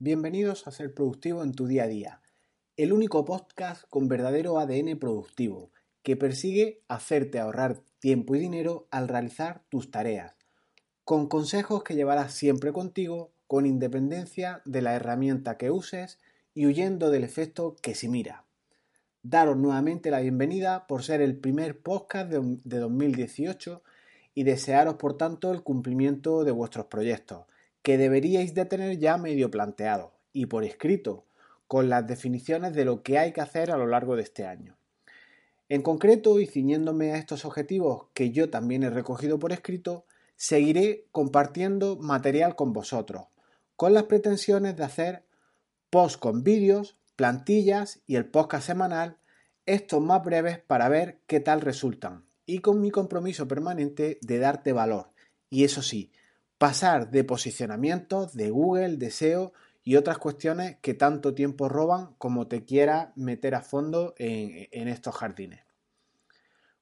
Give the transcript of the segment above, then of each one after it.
Bienvenidos a Ser Productivo en tu día a día, el único podcast con verdadero ADN productivo que persigue hacerte ahorrar tiempo y dinero al realizar tus tareas, con consejos que llevarás siempre contigo con independencia de la herramienta que uses y huyendo del efecto que si mira. Daros nuevamente la bienvenida por ser el primer podcast de, de 2018 y desearos por tanto el cumplimiento de vuestros proyectos que deberíais de tener ya medio planteado y por escrito, con las definiciones de lo que hay que hacer a lo largo de este año. En concreto, y ciñéndome a estos objetivos que yo también he recogido por escrito, seguiré compartiendo material con vosotros, con las pretensiones de hacer post con vídeos, plantillas y el podcast semanal, estos más breves para ver qué tal resultan, y con mi compromiso permanente de darte valor, y eso sí, pasar de posicionamientos de Google, de SEO y otras cuestiones que tanto tiempo roban como te quiera meter a fondo en, estos jardines.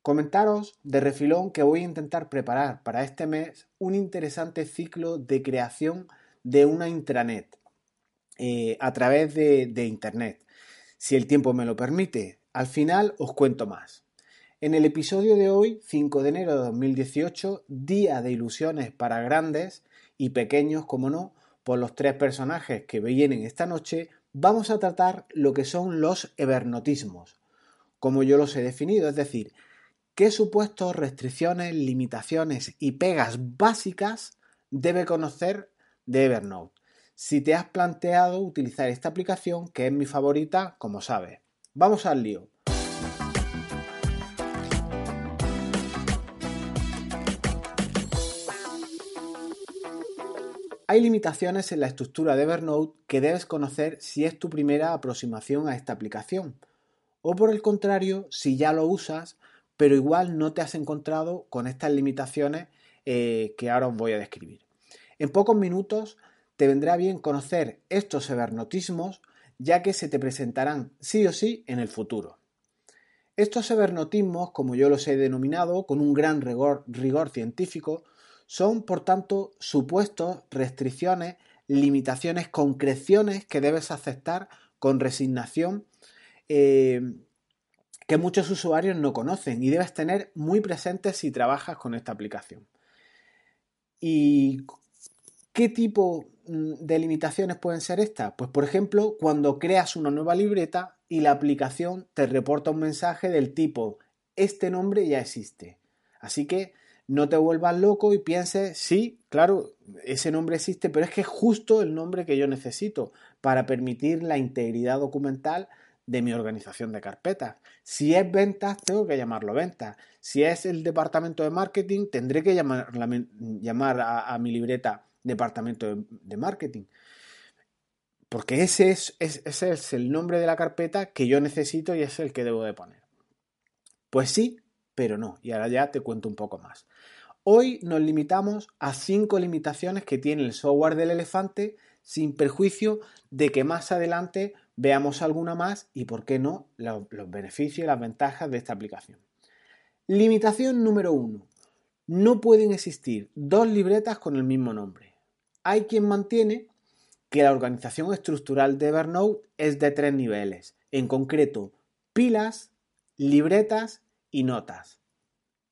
Comentaros de refilón que voy a intentar preparar para este mes un interesante ciclo de creación de una intranet eh, a través de Internet. Si el tiempo me lo permite, al final os cuento más. En el episodio de hoy, 5 de enero de 2018, día de ilusiones para grandes y pequeños, como no, por los tres personajes que vienen esta noche, vamos a tratar lo que son los evernotismos, como yo los he definido, es decir, qué supuestos, restricciones, limitaciones y pegas básicas debe conocer de Evernote. Si te has planteado utilizar esta aplicación, que es mi favorita, como sabes. Vamos al lío. Hay limitaciones en la estructura de Evernote que debes conocer si es tu primera aproximación a esta aplicación. O por el contrario, si ya lo usas, pero igual no te has encontrado con estas limitaciones eh, que ahora os voy a describir. En pocos minutos te vendrá bien conocer estos evernotismos ya que se te presentarán sí o sí en el futuro. Estos evernotismos, como yo los he denominado, con un gran rigor científico, son, por tanto, supuestos, restricciones, limitaciones, concreciones que debes aceptar con resignación eh, que muchos usuarios no conocen y debes tener muy presentes si trabajas con esta aplicación. ¿Y qué tipo mm, de limitaciones pueden ser estas? Pues por ejemplo, cuando creas una nueva libreta y la aplicación te reporta un mensaje del tipo, este nombre ya existe. Así que no te vuelvas loco y pienses, sí, claro, ese nombre existe, pero es que es justo el nombre que yo necesito para permitir la integridad documental de mi organización de carpetas. Si es ventas, tengo que llamarlo ventas. Si es el departamento de marketing, tendré que llamar, llamar a, mi libreta departamento de, marketing. Porque ese es, ese es el nombre de la carpeta que yo necesito y es el que debo de poner. Pues sí, pero no. Y ahora ya te cuento un poco más. Hoy nos limitamos a cinco limitaciones que tiene el software del elefante sin perjuicio de que más adelante veamos alguna más y, por qué no, los, beneficios y las ventajas de esta aplicación. Limitación número uno. No pueden existir dos libretas con el mismo nombre. Hay quien mantiene que la organización estructural de Evernote es de tres niveles, en concreto pilas, libretas y notas.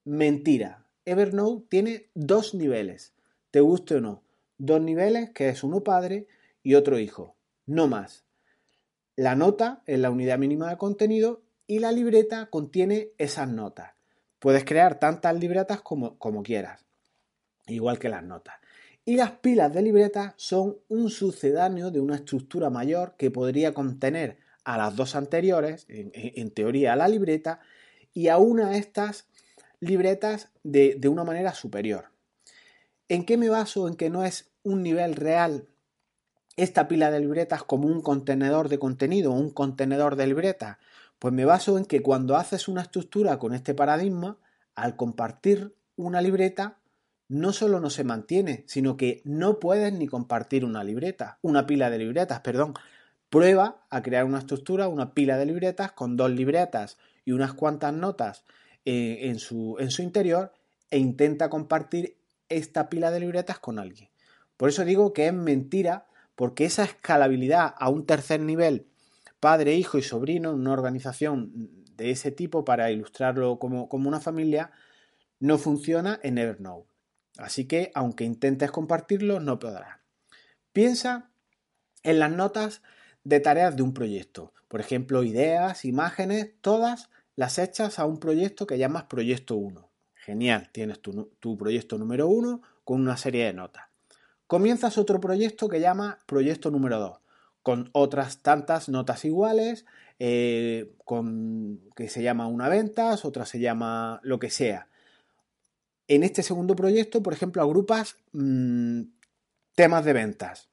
Mentira. Evernote tiene dos niveles, te guste o no. Dos niveles que es uno padre y otro hijo, no más. La nota es la unidad mínima de contenido y la libreta contiene esas notas. Puedes crear tantas libretas como, quieras, igual que las notas. Y las pilas de libretas son un sucedáneo de una estructura mayor que podría contener a las dos anteriores, en, en teoría a la libreta, y a una de estas libretas de, una manera superior. ¿En qué me baso en que no es un nivel real esta pila de libretas como un contenedor de contenido, un contenedor de libretas? Pues me baso en que cuando haces una estructura con este paradigma, al compartir una libreta, no solo no se mantiene, sino que no puedes ni compartir una libreta, una pila de libretas, perdón. Prueba a crear una estructura, una pila de libretas con dos libretas y unas cuantas notas eh, en, su, en su interior e intenta compartir esta pila de libretas con alguien. Por eso digo que es mentira porque esa escalabilidad a un tercer nivel, padre, hijo y sobrino, una organización de ese tipo, para ilustrarlo como, como una familia, no funciona en Evernote. Así que, aunque intentes compartirlo, no podrás. Piensa en las notas de tareas de un proyecto. Por ejemplo, ideas, imágenes, todas las echas a un proyecto que llamas proyecto 1. Genial, tienes tu, tu proyecto número 1 con una serie de notas. Comienzas otro proyecto que llama proyecto número 2, con otras tantas notas iguales, eh, con, que se llama una ventas, otra se llama lo que sea. En este segundo proyecto, por ejemplo, agrupas mmm, temas de ventas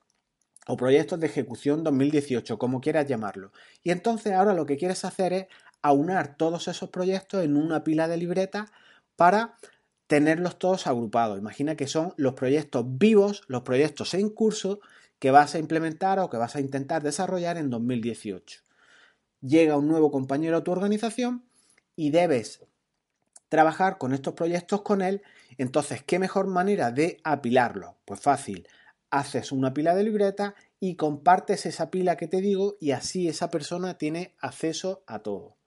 o proyectos de ejecución 2018, como quieras llamarlo. Y entonces ahora lo que quieres hacer es aunar todos esos proyectos en una pila de libretas para tenerlos todos agrupados. Imagina que son los proyectos vivos, los proyectos en curso que vas a implementar o que vas a intentar desarrollar en 2018. Llega un nuevo compañero a tu organización y debes trabajar con estos proyectos con él. Entonces, ¿qué mejor manera de apilarlos? Pues fácil, haces una pila de libreta y compartes esa pila que te digo y así esa persona tiene acceso a todo.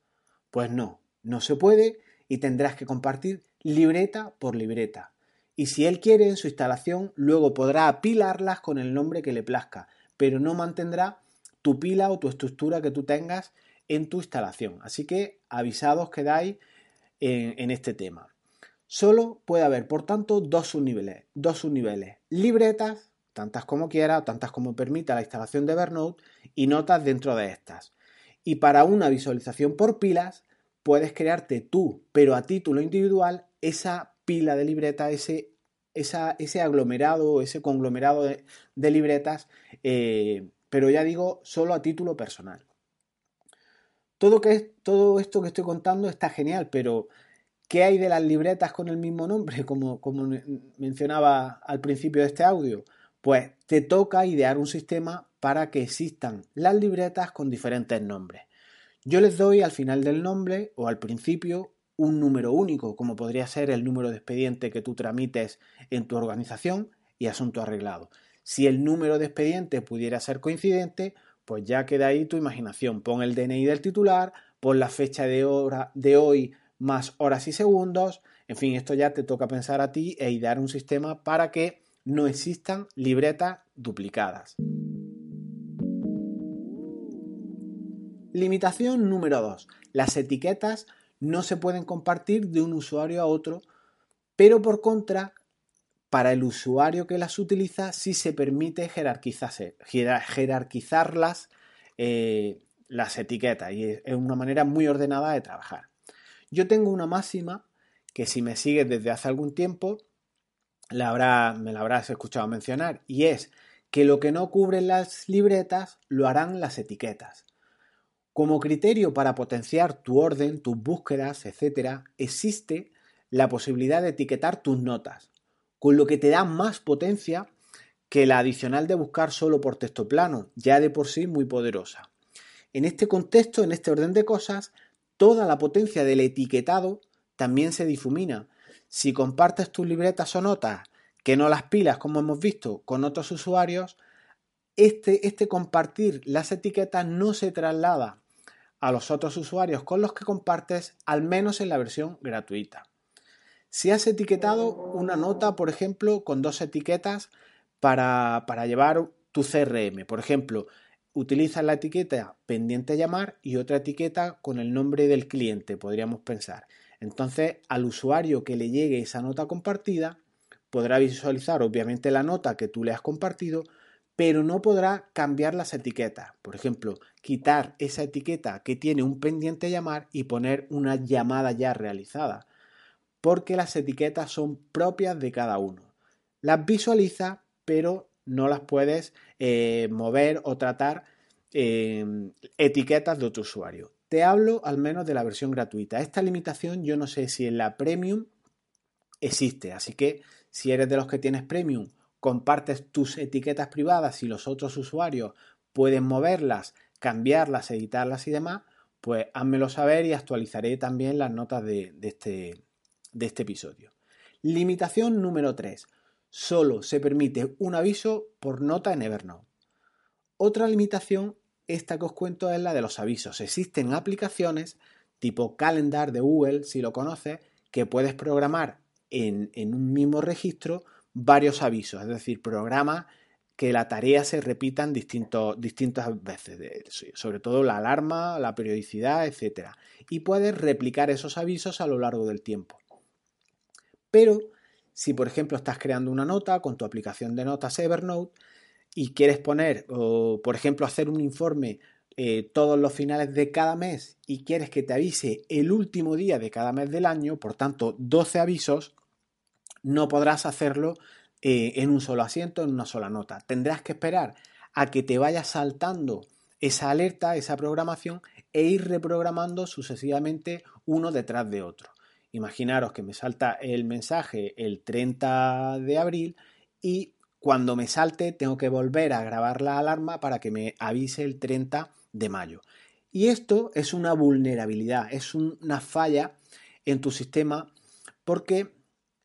Pues no, no se puede y tendrás que compartir libreta por libreta. Y si él quiere en su instalación, luego podrá apilarlas con el nombre que le plazca, pero no mantendrá tu pila o tu estructura que tú tengas en tu instalación. Así que avisados quedáis en, en este tema. Solo puede haber, por tanto, dos subniveles. Dos subniveles. Libretas, tantas como quiera, tantas como permita la instalación de Evernote, y notas dentro de estas. Y para una visualización por pilas, puedes crearte tú, pero a título individual, esa pila de libretas, ese, ese aglomerado, ese conglomerado de, de libretas, eh, pero ya digo, solo a título personal. Todo, que, todo esto que estoy contando está genial, pero ¿qué hay de las libretas con el mismo nombre, como, como mencionaba al principio de este audio? Pues te toca idear un sistema para que existan las libretas con diferentes nombres. Yo les doy al final del nombre o al principio un número único, como podría ser el número de expediente que tú tramites en tu organización y asunto arreglado. Si el número de expediente pudiera ser coincidente, pues ya queda ahí tu imaginación. Pon el DNI del titular, pon la fecha de, hora, de hoy más horas y segundos. En fin, esto ya te toca pensar a ti e idear un sistema para que no existan libretas duplicadas. Limitación número 2. Las etiquetas no se pueden compartir de un usuario a otro, pero por contra, para el usuario que las utiliza sí se permite jerarquizarlas eh, las etiquetas y es una manera muy ordenada de trabajar. Yo tengo una máxima que si me sigues desde hace algún tiempo la me la habrás escuchado mencionar y es que lo que no cubren las libretas lo harán las etiquetas. Como criterio para potenciar tu orden, tus búsquedas, etc., existe la posibilidad de etiquetar tus notas, con lo que te da más potencia que la adicional de buscar solo por texto plano, ya de por sí muy poderosa. En este contexto, en este orden de cosas, toda la potencia del etiquetado también se difumina. Si compartes tus libretas o notas, que no las pilas, como hemos visto, con otros usuarios, este, este compartir las etiquetas no se traslada a los otros usuarios con los que compartes, al menos en la versión gratuita. Si has etiquetado una nota, por ejemplo, con dos etiquetas para, para llevar tu CRM, por ejemplo, utilizas la etiqueta pendiente llamar y otra etiqueta con el nombre del cliente, podríamos pensar. Entonces, al usuario que le llegue esa nota compartida, podrá visualizar obviamente la nota que tú le has compartido, pero no podrá cambiar las etiquetas. Por ejemplo, quitar esa etiqueta que tiene un pendiente llamar y poner una llamada ya realizada, porque las etiquetas son propias de cada uno. Las visualiza, pero no las puedes eh, mover o tratar eh, etiquetas de otro usuario. Te hablo al menos de la versión gratuita. Esta limitación yo no sé si en la premium existe, así que si eres de los que tienes premium compartes tus etiquetas privadas y los otros usuarios pueden moverlas, cambiarlas, editarlas y demás, pues házmelo saber y actualizaré también las notas de, este, este episodio. Limitación número 3. Solo se permite un aviso por nota en Evernote. Otra limitación, esta que os cuento, es la de los avisos. Existen aplicaciones tipo Calendar de Google, si lo conoces, que puedes programar en, un mismo registro varios avisos, es decir, programa que la tarea se repita en distintas veces, sobre todo la alarma, la periodicidad, etc. Y puedes replicar esos avisos a lo largo del tiempo. Pero si, por ejemplo, estás creando una nota con tu aplicación de notas Evernote y quieres poner, o, por ejemplo, hacer un informe eh, todos los finales de cada mes y quieres que te avise el último día de cada mes del año, por tanto 12 avisos, no podrás hacerlo eh, en un solo asiento, en una sola nota. Tendrás que esperar a que te vaya saltando esa alerta, esa programación e ir reprogramando sucesivamente uno detrás de otro. Imaginaros que me salta el mensaje el 30 de abril y cuando me salte tengo que volver a grabar la alarma para que me avise el 30 de mayo. Y esto es una vulnerabilidad, es una falla en tu sistema porque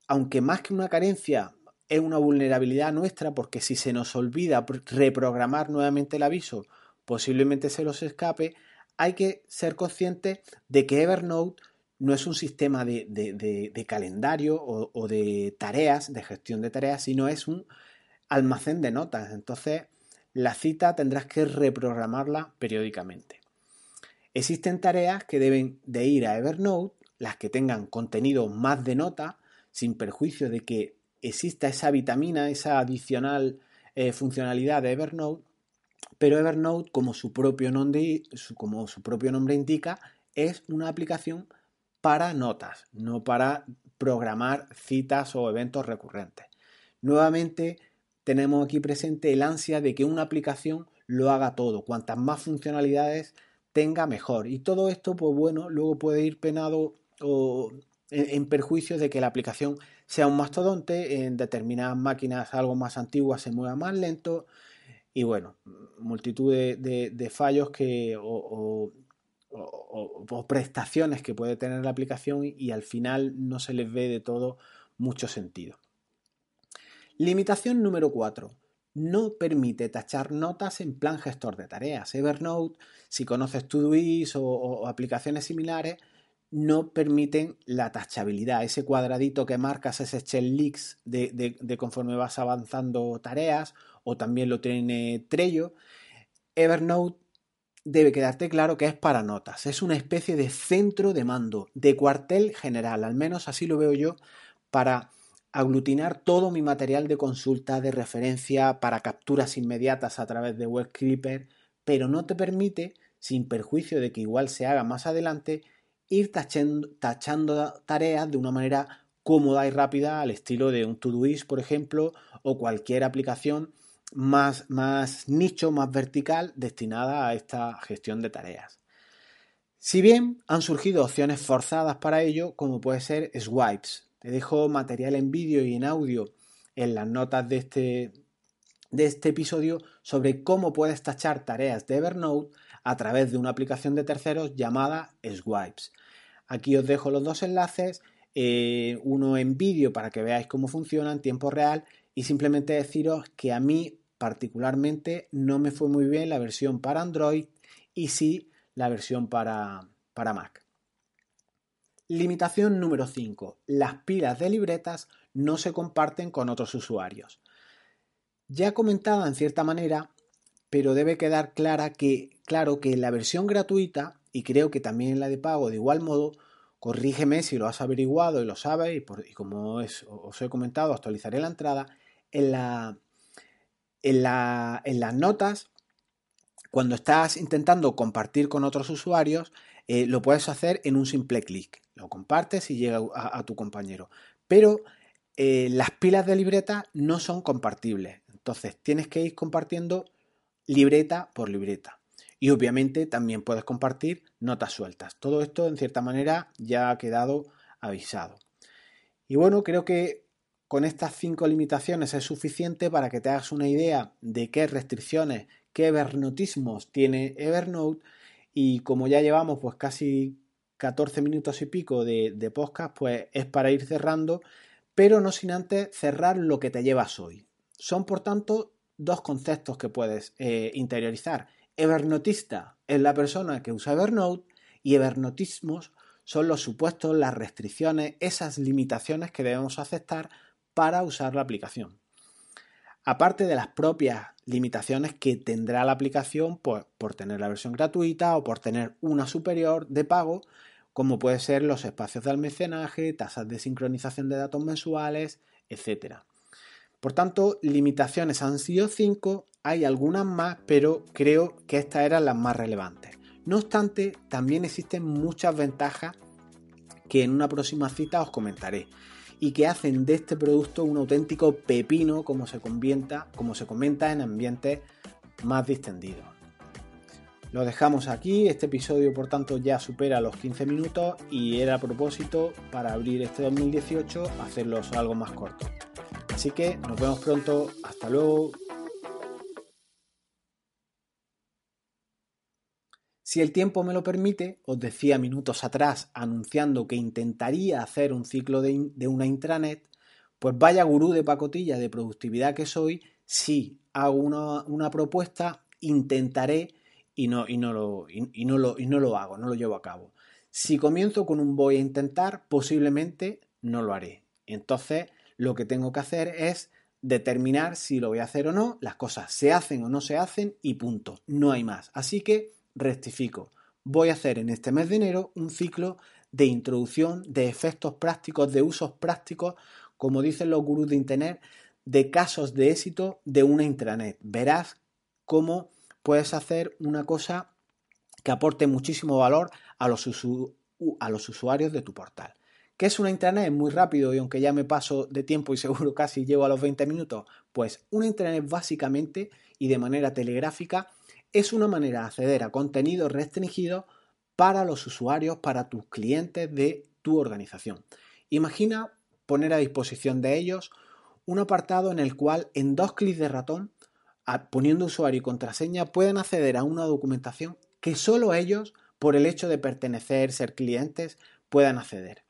aunque más que una carencia es una vulnerabilidad nuestra porque si se nos olvida reprogramar nuevamente el aviso, posiblemente se los escape, hay que ser consciente de que Evernote no es un sistema de, calendario o de tareas, de gestión de tareas, sino es un almacén de notas. Entonces, la cita tendrás que reprogramarla periódicamente. Existen tareas que deben de ir a Evernote, las que tengan contenido más de nota, sin perjuicio de que exista esa vitamina, esa adicional eh, funcionalidad de Evernote, pero Evernote, como su, propio nombre, como su propio nombre indica, es una aplicación para notas, no para programar citas o eventos recurrentes. Nuevamente, tenemos aquí presente el ansia de que una aplicación lo haga todo. Cuantas más funcionalidades tenga, mejor. Y todo esto, pues bueno, luego puede ir penado o en, perjuicio de que la aplicación sea un mastodonte, en determinadas máquinas algo más antiguas se mueva más lento y bueno, multitud de, fallos que, o, o, prestaciones que puede tener la aplicación y al final no se les ve de todo mucho sentido. Limitación número 4. No permite tachar notas en plan gestor de tareas. Evernote, si conoces Todoist o, o aplicaciones similares, no permiten la tachabilidad, ese cuadradito que marcas, ese checklist de, de, de, conforme vas avanzando tareas, o también lo tiene Trello. Evernote debe quedarte claro que es para notas, es una especie de centro de mando, de cuartel general, al menos así lo veo yo, para aglutinar todo mi material de consulta, de referencia para capturas inmediatas a través de WebCreeper, pero no te permite, sin perjuicio de que igual se haga más adelante, ir tachando, tareas de una manera cómoda y rápida al estilo de un Todoist, por ejemplo, o cualquier aplicación más, más nicho, más vertical destinada a esta gestión de tareas. Si bien han surgido opciones forzadas para ello, como puede ser Swipes, te dejo material en vídeo y en audio en las notas de este, de este episodio sobre cómo puedes tachar tareas de Evernote a través de una aplicación de terceros llamada Swipes. Aquí os dejo los dos enlaces, eh, uno en vídeo para que veáis cómo funciona en tiempo real y simplemente deciros que a mí particularmente no me fue muy bien la versión para Android y sí la versión para, para Mac. Limitación número 5. Las pilas de libretas no se comparten con otros usuarios. Ya comentada en cierta manera, pero debe quedar clara que, claro que la versión gratuita, y creo que también en la de pago de igual modo, corrígeme si lo has averiguado y lo sabes, y, como os he comentado, actualizaré la entrada, en, en, en las notas, cuando estás intentando compartir con otros usuarios, eh, lo puedes hacer en un simple clic. Lo compartes y llega a, tu compañero. Pero eh, las pilas de libreta no son compartibles. Entonces tienes que ir compartiendo libreta por libreta. Y obviamente también puedes compartir notas sueltas. Todo esto en cierta manera ya ha quedado avisado. Y bueno, creo que con estas cinco limitaciones es suficiente para que te hagas una idea de qué restricciones, qué evernotismos tiene Evernote y como ya llevamos pues casi 14 minutos y pico de, podcast, pues es para ir cerrando, pero no sin antes cerrar lo que te llevas hoy. Son por tanto dos conceptos que puedes eh, interiorizar. Evernotista es la persona que usa Evernote y evernotismos son los supuestos, las restricciones, esas limitaciones que debemos aceptar para usar la aplicación. Aparte de las propias limitaciones que tendrá la aplicación pues, por tener la versión gratuita o por tener una superior de pago, como puede ser los espacios de almacenaje, tasas de sincronización de datos mensuales, etc. Por tanto, limitaciones han sido cinco, hay algunas más, pero creo que estas eran las más relevantes. No obstante, también existen muchas ventajas que en una próxima cita os comentaré y que hacen de este producto un auténtico pepino como se, como se comenta en ambientes más distendidos. Lo dejamos aquí, este episodio por tanto ya supera los 15 minutos y era a propósito para abrir este 2018 hacerlos algo más corto. Así que nos vemos pronto, hasta luego. Si el tiempo me lo permite, os decía minutos atrás anunciando que intentaría hacer un ciclo de, una intranet, pues vaya gurú de pacotilla de productividad que soy, si hago una, una propuesta, intentaré y no, y, no lo, y, no lo, y no lo hago, no lo llevo a cabo. Si comienzo con un voy a intentar, posiblemente no lo haré. Entonces, lo que tengo que hacer es determinar si lo voy a hacer o no, las cosas se hacen o no se hacen y punto, no hay más. Así que rectifico, voy a hacer en este mes de enero un ciclo de introducción de efectos prácticos, de usos prácticos, como dicen los gurús de Internet, de casos de éxito de una intranet. Verás cómo puedes hacer una cosa que aporte muchísimo valor a los, usuarios de tu portal. ¿Qué es una intranet? Muy rápido y aunque ya me paso de tiempo y seguro casi llevo a los 20 minutos, pues una intranet básicamente y de manera telegráfica es una manera de acceder a contenido restringido para los usuarios, para tus clientes de tu organización. Imagina poner a disposición de ellos un apartado en el cual en dos clics de ratón poniendo usuario y contraseña, pueden acceder a una documentación que solo ellos, por el hecho de pertenecer, ser clientes, puedan acceder.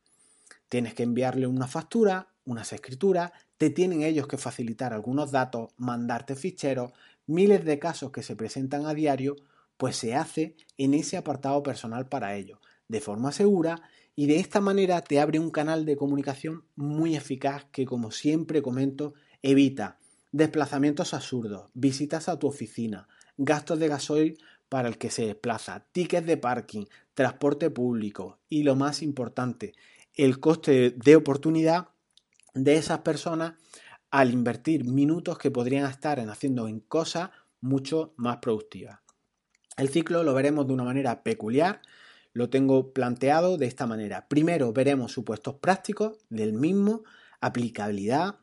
Tienes que enviarle una factura, unas escrituras, te tienen ellos que facilitar algunos datos, mandarte ficheros, miles de casos que se presentan a diario, pues se hace en ese apartado personal para ellos, de forma segura y de esta manera te abre un canal de comunicación muy eficaz que, como siempre comento, evita desplazamientos absurdos, visitas a tu oficina, gastos de gasoil para el que se desplaza, tickets de parking, transporte público y lo más importante, el coste de oportunidad de esas personas al invertir minutos que podrían estar en haciendo en cosas mucho más productivas. El ciclo lo veremos de una manera peculiar, lo tengo planteado de esta manera. Primero veremos supuestos prácticos del mismo, aplicabilidad,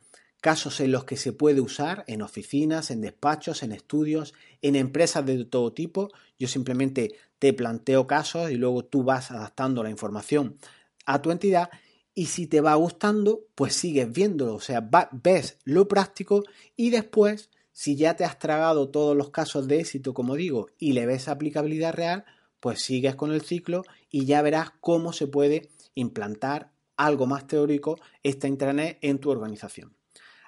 casos en los que se puede usar en oficinas, en despachos, en estudios, en empresas de todo tipo. Yo simplemente te planteo casos y luego tú vas adaptando la información a tu entidad y si te va gustando, pues sigues viéndolo, o sea, ves lo práctico y después, si ya te has tragado todos los casos de éxito, como digo, y le ves aplicabilidad real, pues sigues con el ciclo y ya verás cómo se puede implantar algo más teórico esta intranet en tu organización.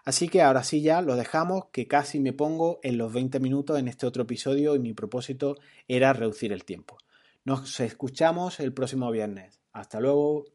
Así que ahora sí ya lo dejamos, que casi me pongo en los 20 minutos en este otro episodio y mi propósito era reducir el tiempo. Nos escuchamos el próximo viernes. Hasta luego.